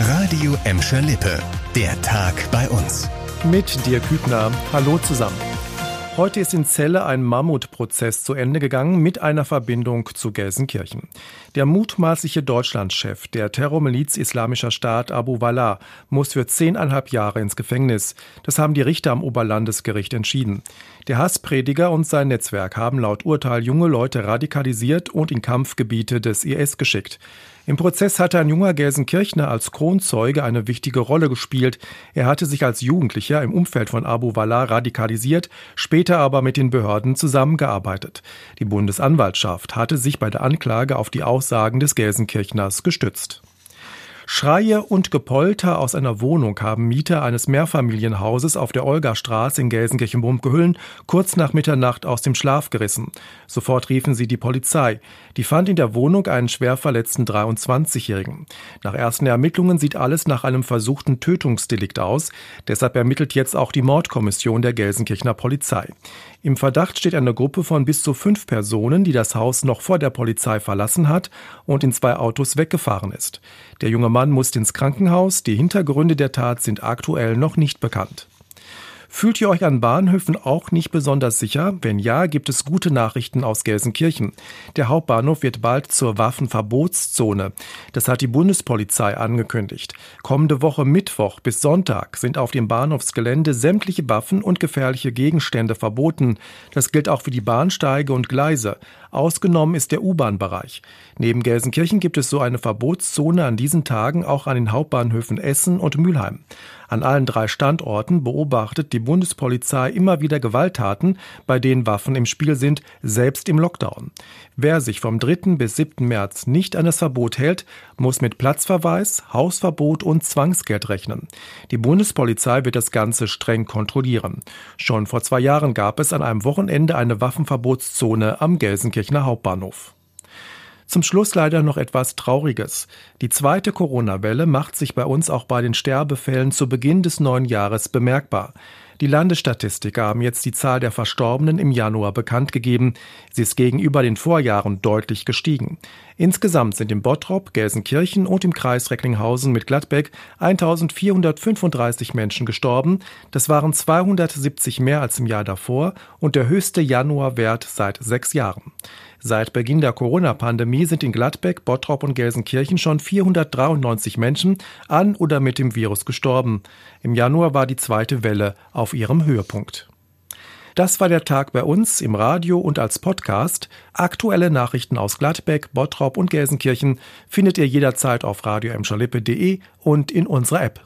Radio Emscher Lippe. Der Tag bei uns. Mit dir Kübner. Hallo zusammen. Heute ist in Celle ein Mammutprozess zu Ende gegangen mit einer Verbindung zu Gelsenkirchen. Der mutmaßliche Deutschlandchef der Terrormiliz Islamischer Staat Abu Wallah muss für zehneinhalb Jahre ins Gefängnis. Das haben die Richter am Oberlandesgericht entschieden. Der Hassprediger und sein Netzwerk haben laut Urteil junge Leute radikalisiert und in Kampfgebiete des IS geschickt. Im Prozess hatte ein junger Gelsenkirchner als Kronzeuge eine wichtige Rolle gespielt. Er hatte sich als Jugendlicher im Umfeld von Abu Wallah radikalisiert, später aber mit den Behörden zusammengearbeitet. Die Bundesanwaltschaft hatte sich bei der Anklage auf die Aussagen des Gelsenkirchners gestützt. Schreie und Gepolter aus einer Wohnung haben Mieter eines Mehrfamilienhauses auf der Olgastraße in Gelsenkirchen-Bumpgehüllen kurz nach Mitternacht aus dem Schlaf gerissen. Sofort riefen sie die Polizei. Die fand in der Wohnung einen schwer verletzten 23-Jährigen. Nach ersten Ermittlungen sieht alles nach einem versuchten Tötungsdelikt aus. Deshalb ermittelt jetzt auch die Mordkommission der Gelsenkirchener Polizei. Im Verdacht steht eine Gruppe von bis zu fünf Personen, die das Haus noch vor der Polizei verlassen hat und in zwei Autos weggefahren ist. Der junge Mann musste ins Krankenhaus. Die Hintergründe der Tat sind aktuell noch nicht bekannt. Fühlt ihr euch an Bahnhöfen auch nicht besonders sicher? Wenn ja, gibt es gute Nachrichten aus Gelsenkirchen. Der Hauptbahnhof wird bald zur Waffenverbotszone. Das hat die Bundespolizei angekündigt. Kommende Woche Mittwoch bis Sonntag sind auf dem Bahnhofsgelände sämtliche Waffen und gefährliche Gegenstände verboten. Das gilt auch für die Bahnsteige und Gleise. Ausgenommen ist der U-Bahn-Bereich. Neben Gelsenkirchen gibt es so eine Verbotszone an diesen Tagen auch an den Hauptbahnhöfen Essen und Mülheim. An allen drei Standorten beobachtet die Bundespolizei immer wieder Gewalttaten, bei denen Waffen im Spiel sind, selbst im Lockdown. Wer sich vom 3. bis 7. März nicht an das Verbot hält, muss mit Platzverweis, Hausverbot und Zwangsgeld rechnen. Die Bundespolizei wird das Ganze streng kontrollieren. Schon vor zwei Jahren gab es an einem Wochenende eine Waffenverbotszone am Gelsenkirchener Hauptbahnhof. Zum Schluss leider noch etwas Trauriges. Die zweite Corona-Welle macht sich bei uns auch bei den Sterbefällen zu Beginn des neuen Jahres bemerkbar. Die Landesstatistiker haben jetzt die Zahl der Verstorbenen im Januar bekannt gegeben. Sie ist gegenüber den Vorjahren deutlich gestiegen. Insgesamt sind im Bottrop, Gelsenkirchen und im Kreis Recklinghausen mit Gladbeck 1435 Menschen gestorben. Das waren 270 mehr als im Jahr davor und der höchste Januarwert seit sechs Jahren. Seit Beginn der Corona-Pandemie sind in Gladbeck, Bottrop und Gelsenkirchen schon 493 Menschen an oder mit dem Virus gestorben. Im Januar war die zweite Welle auf ihrem Höhepunkt. Das war der Tag bei uns im Radio und als Podcast. Aktuelle Nachrichten aus Gladbeck, Bottrop und Gelsenkirchen findet ihr jederzeit auf radio und in unserer App.